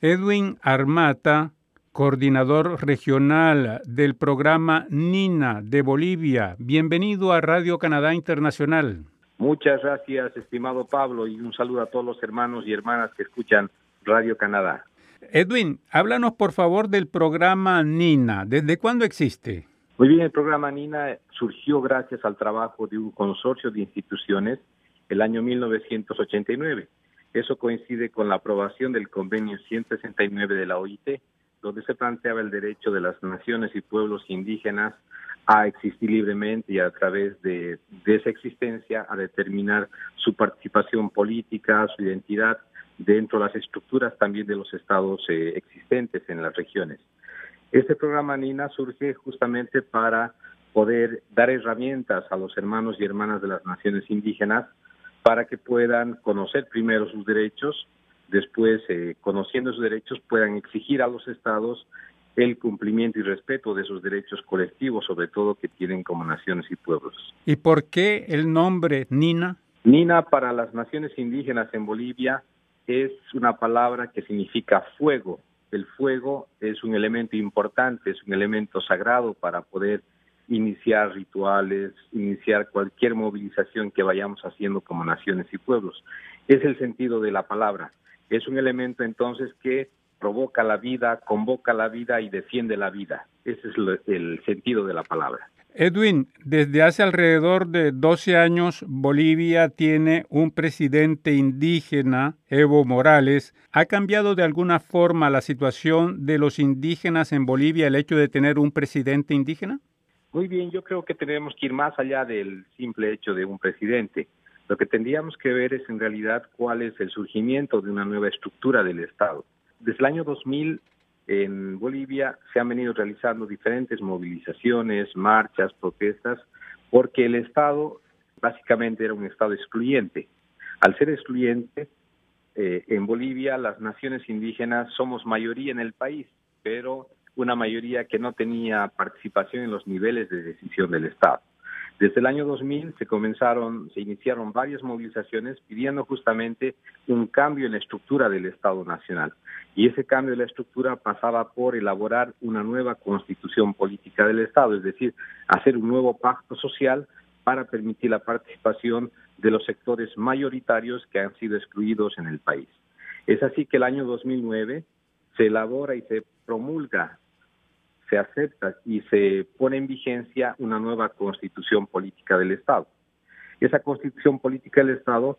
Edwin Armata, coordinador regional del programa NINA de Bolivia. Bienvenido a Radio Canadá Internacional. Muchas gracias, estimado Pablo, y un saludo a todos los hermanos y hermanas que escuchan Radio Canadá. Edwin, háblanos por favor del programa NINA. ¿Desde cuándo existe? Muy bien, el programa NINA surgió gracias al trabajo de un consorcio de instituciones el año 1989. Eso coincide con la aprobación del convenio 169 de la OIT, donde se planteaba el derecho de las naciones y pueblos indígenas a existir libremente y a través de, esa existencia a determinar su participación política, su identidad dentro de las estructuras también de los estados eh, existentes en las regiones. Este programa NINA surge justamente para poder dar herramientas a los hermanos y hermanas de las naciones indígenas para que puedan conocer primero sus derechos, después, eh, conociendo sus derechos, puedan exigir a los estados el cumplimiento y respeto de sus derechos colectivos, sobre todo que tienen como naciones y pueblos. ¿Y por qué el nombre Nina? Nina para las naciones indígenas en Bolivia es una palabra que significa fuego, el fuego es un elemento importante, es un elemento sagrado para poder iniciar rituales, iniciar cualquier movilización que vayamos haciendo como naciones y pueblos. Es el sentido de la palabra. Es un elemento entonces que provoca la vida, convoca la vida y defiende la vida. Ese es el sentido de la palabra. Edwin, desde hace alrededor de 12 años Bolivia tiene un presidente indígena, Evo Morales. ¿Ha cambiado de alguna forma la situación de los indígenas en Bolivia el hecho de tener un presidente indígena? Muy bien, yo creo que tenemos que ir más allá del simple hecho de un presidente. Lo que tendríamos que ver es en realidad cuál es el surgimiento de una nueva estructura del Estado. Desde el año 2000 en Bolivia se han venido realizando diferentes movilizaciones, marchas, protestas, porque el Estado básicamente era un Estado excluyente. Al ser excluyente, eh, en Bolivia las naciones indígenas somos mayoría en el país, pero una mayoría que no tenía participación en los niveles de decisión del Estado. Desde el año 2000 se comenzaron, se iniciaron varias movilizaciones pidiendo justamente un cambio en la estructura del Estado Nacional. Y ese cambio de la estructura pasaba por elaborar una nueva constitución política del Estado, es decir, hacer un nuevo pacto social para permitir la participación de los sectores mayoritarios que han sido excluidos en el país. Es así que el año 2009 se elabora y se promulga se acepta y se pone en vigencia una nueva constitución política del Estado. Esa constitución política del Estado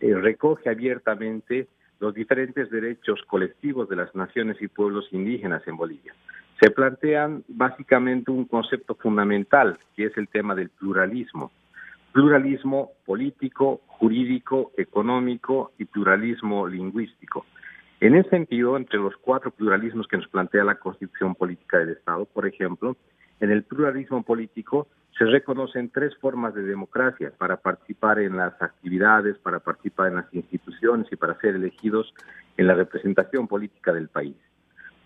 eh, recoge abiertamente los diferentes derechos colectivos de las naciones y pueblos indígenas en Bolivia. Se plantean básicamente un concepto fundamental, que es el tema del pluralismo. Pluralismo político, jurídico, económico y pluralismo lingüístico. En ese sentido, entre los cuatro pluralismos que nos plantea la Constitución Política del Estado, por ejemplo, en el pluralismo político se reconocen tres formas de democracia para participar en las actividades, para participar en las instituciones y para ser elegidos en la representación política del país.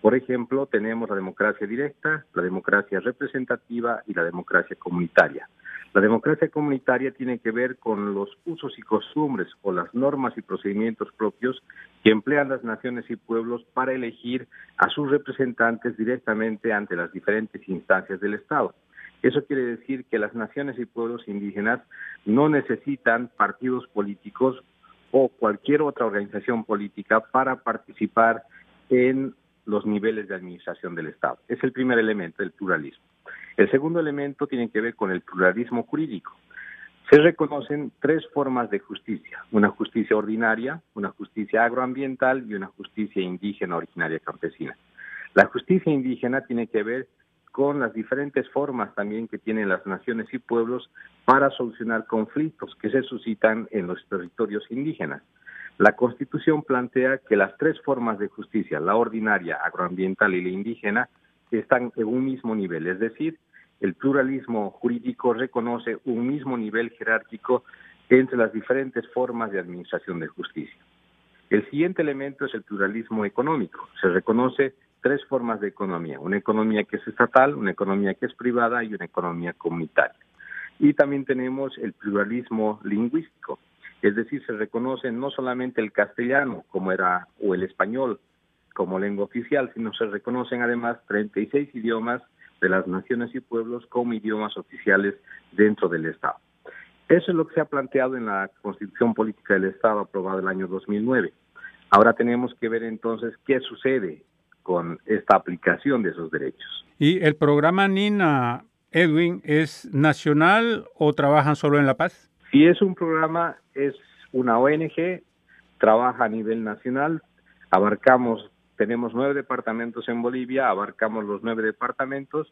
Por ejemplo, tenemos la democracia directa, la democracia representativa y la democracia comunitaria. La democracia comunitaria tiene que ver con los usos y costumbres o las normas y procedimientos propios que emplean las naciones y pueblos para elegir a sus representantes directamente ante las diferentes instancias del Estado. Eso quiere decir que las naciones y pueblos indígenas no necesitan partidos políticos o cualquier otra organización política para participar en los niveles de administración del Estado. Es el primer elemento, el pluralismo. El segundo elemento tiene que ver con el pluralismo jurídico. Se reconocen tres formas de justicia, una justicia ordinaria, una justicia agroambiental y una justicia indígena originaria campesina. La justicia indígena tiene que ver con las diferentes formas también que tienen las naciones y pueblos para solucionar conflictos que se suscitan en los territorios indígenas. La Constitución plantea que las tres formas de justicia, la ordinaria, agroambiental y la indígena, están en un mismo nivel, es decir, el pluralismo jurídico reconoce un mismo nivel jerárquico entre las diferentes formas de administración de justicia. El siguiente elemento es el pluralismo económico. Se reconoce tres formas de economía, una economía que es estatal, una economía que es privada y una economía comunitaria. Y también tenemos el pluralismo lingüístico, es decir, se reconoce no solamente el castellano como era o el español como lengua oficial, sino se reconocen además 36 idiomas de las naciones y pueblos como idiomas oficiales dentro del Estado. Eso es lo que se ha planteado en la Constitución Política del Estado aprobada el año 2009. Ahora tenemos que ver entonces qué sucede con esta aplicación de esos derechos. ¿Y el programa NINA, Edwin, es nacional o trabajan solo en La Paz? Si es un programa, es una ONG, trabaja a nivel nacional, abarcamos, tenemos nueve departamentos en Bolivia, abarcamos los nueve departamentos.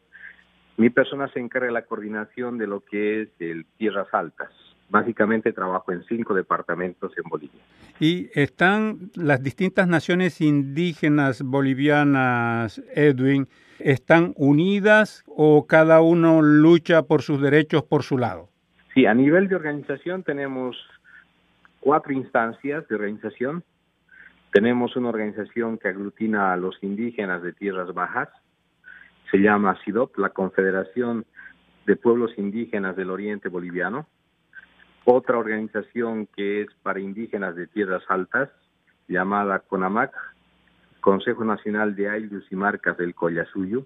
Mi persona se encarga de la coordinación de lo que es el Tierras Altas. Básicamente trabajo en cinco departamentos en Bolivia. ¿Y están las distintas naciones indígenas bolivianas, Edwin, están unidas o cada uno lucha por sus derechos por su lado? Sí, a nivel de organización tenemos cuatro instancias de organización. Tenemos una organización que aglutina a los indígenas de tierras bajas, se llama SIDOP, la Confederación de Pueblos Indígenas del Oriente Boliviano. Otra organización que es para indígenas de tierras altas, llamada CONAMAC, Consejo Nacional de Aylus y Marcas del Collasuyo,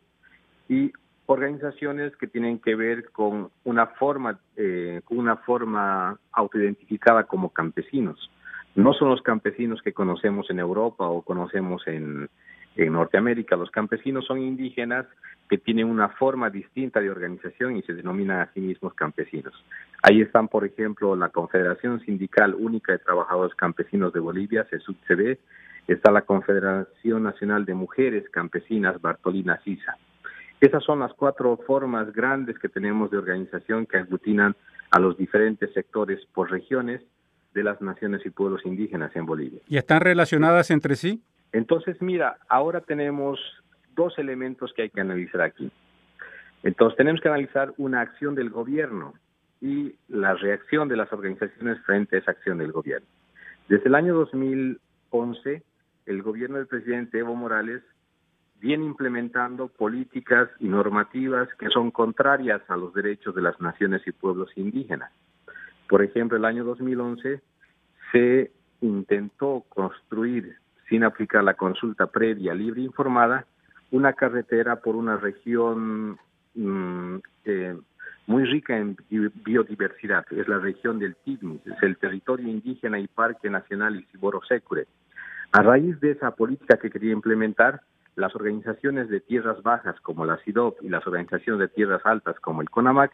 y organizaciones que tienen que ver con una forma, eh, una forma autoidentificada como campesinos. No son los campesinos que conocemos en Europa o conocemos en, en Norteamérica. Los campesinos son indígenas que tienen una forma distinta de organización y se denominan a sí mismos campesinos. Ahí están, por ejemplo, la Confederación Sindical Única de Trabajadores Campesinos de Bolivia, CESUCB, está la Confederación Nacional de Mujeres Campesinas, Bartolina Sisa. Esas son las cuatro formas grandes que tenemos de organización que aglutinan a los diferentes sectores por regiones de las naciones y pueblos indígenas en Bolivia. ¿Y están relacionadas entre sí? Entonces, mira, ahora tenemos dos elementos que hay que analizar aquí. Entonces, tenemos que analizar una acción del gobierno y la reacción de las organizaciones frente a esa acción del gobierno. Desde el año 2011, el gobierno del presidente Evo Morales viene implementando políticas y normativas que son contrarias a los derechos de las naciones y pueblos indígenas. Por ejemplo, el año 2011 se intentó construir, sin aplicar la consulta previa, libre e informada, una carretera por una región mm, eh, muy rica en biodiversidad. Es la región del Tignis, es el territorio indígena y Parque Nacional Isiboro Secure. A raíz de esa política que quería implementar, las organizaciones de tierras bajas como la CIDOP y las organizaciones de tierras altas como el CONAMAC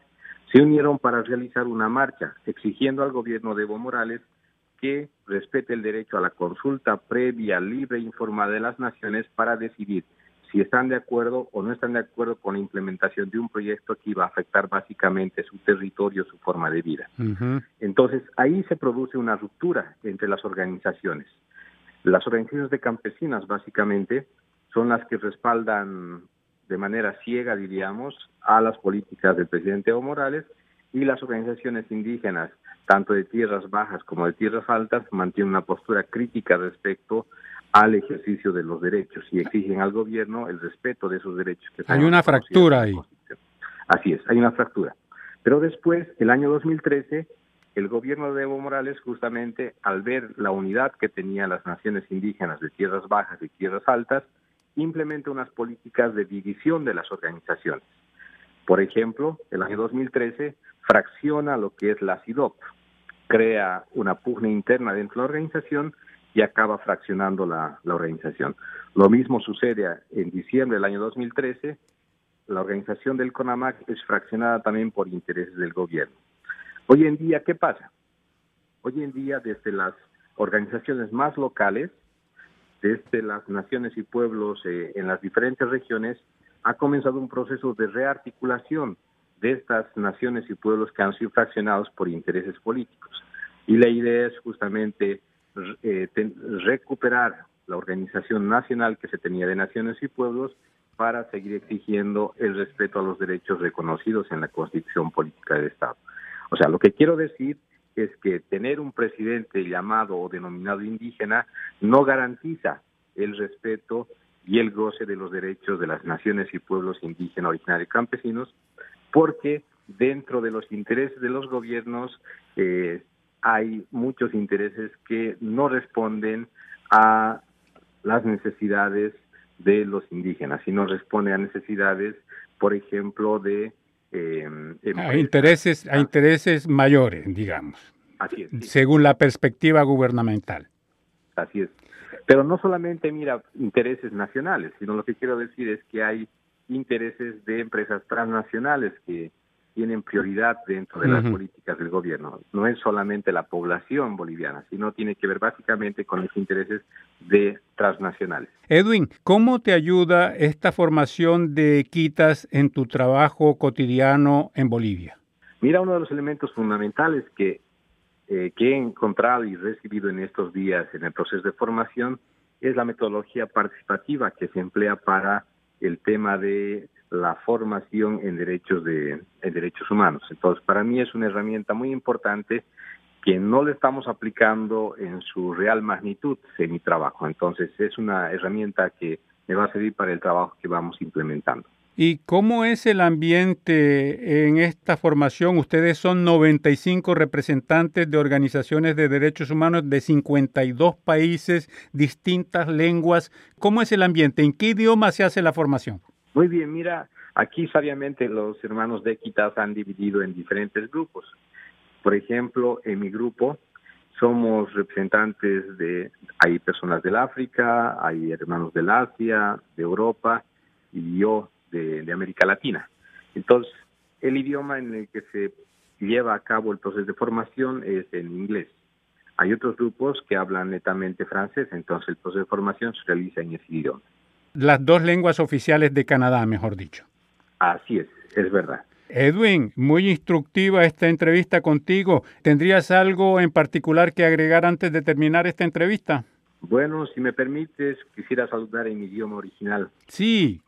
se unieron para realizar una marcha exigiendo al gobierno de Evo Morales que respete el derecho a la consulta previa, libre e informada de las naciones para decidir si están de acuerdo o no están de acuerdo con la implementación de un proyecto que iba a afectar básicamente su territorio, su forma de vida. Entonces, ahí se produce una ruptura entre las organizaciones. Las organizaciones de campesinas, básicamente, son las que respaldan de manera ciega, diríamos, a las políticas del presidente Evo Morales y las organizaciones indígenas, tanto de tierras bajas como de tierras altas, mantienen una postura crítica respecto al ejercicio de los derechos y exigen al gobierno el respeto de esos derechos. Que hay una fractura ahí. Así es, hay una fractura. Pero después, el año 2013, el gobierno de Evo Morales, justamente al ver la unidad que tenían las naciones indígenas de tierras bajas y tierras altas, implementa unas políticas de división de las organizaciones. Por ejemplo, el año 2013 fracciona lo que es la CIDOP, crea una pugna interna dentro de la organización y acaba fraccionando la, la organización. Lo mismo sucede en diciembre del año 2013, la organización del CONAMAC es fraccionada también por intereses del gobierno. Hoy en día, ¿qué pasa? Hoy en día, desde las organizaciones más locales, desde las naciones y pueblos eh, en las diferentes regiones, ha comenzado un proceso de rearticulación de estas naciones y pueblos que han sido fraccionados por intereses políticos. Y la idea es justamente eh, recuperar la organización nacional que se tenía de naciones y pueblos para seguir exigiendo el respeto a los derechos reconocidos en la Constitución Política del Estado. O sea, lo que quiero decir es que tener un presidente llamado o denominado indígena no garantiza el respeto y el goce de los derechos de las naciones y pueblos indígenas originarios campesinos, porque dentro de los intereses de los gobiernos eh, hay muchos intereses que no responden a las necesidades de los indígenas y no responde a necesidades, por ejemplo, de eh, a intereses a intereses mayores, digamos. Así es. Según la perspectiva gubernamental. Así es. Pero no solamente mira intereses nacionales, sino lo que quiero decir es que hay intereses de empresas transnacionales que tienen prioridad dentro de las políticas del gobierno. No es solamente la población boliviana, sino tiene que ver básicamente con los intereses de transnacionales. Edwin, ¿cómo te ayuda esta formación de Quitas en tu trabajo cotidiano en Bolivia? Mira, uno de los elementos fundamentales que, eh, que he encontrado y recibido en estos días en el proceso de formación es la metodología participativa que se emplea para el tema de la formación en derechos de en derechos humanos. Entonces, para mí es una herramienta muy importante que no le estamos aplicando en su real magnitud en mi trabajo. Entonces, es una herramienta que me va a servir para el trabajo que vamos implementando. ¿Y cómo es el ambiente en esta formación? Ustedes son 95 representantes de organizaciones de derechos humanos de 52 países, distintas lenguas. ¿Cómo es el ambiente? ¿En qué idioma se hace la formación? Muy bien, mira, aquí sabiamente los hermanos de Equitas han dividido en diferentes grupos. Por ejemplo, en mi grupo somos representantes de, hay personas del África, hay hermanos del Asia, de Europa y yo de, de América Latina. Entonces, el idioma en el que se lleva a cabo el proceso de formación es en inglés. Hay otros grupos que hablan netamente francés, entonces el proceso de formación se realiza en ese idioma las dos lenguas oficiales de Canadá, mejor dicho. Así es, es verdad. Edwin, muy instructiva esta entrevista contigo. ¿Tendrías algo en particular que agregar antes de terminar esta entrevista? Bueno, si me permites, quisiera saludar en mi idioma original. Sí.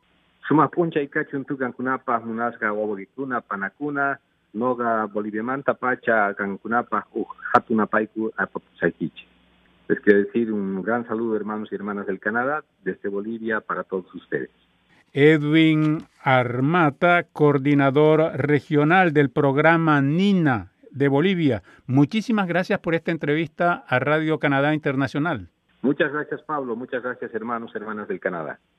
Sumapuncha y cankunapa, munasga wabogikuna, panakuna, noga boliviamanta pacha cankunapa, hatunapaiku apapusaikichi. Les quiero decir un gran saludo, hermanos y hermanas del Canadá, desde Bolivia para todos ustedes. Edwin Armata, coordinador regional del programa NINA de Bolivia. Muchísimas gracias por esta entrevista a Radio Canadá Internacional. Muchas gracias, Pablo. Muchas gracias, hermanos y hermanas del Canadá.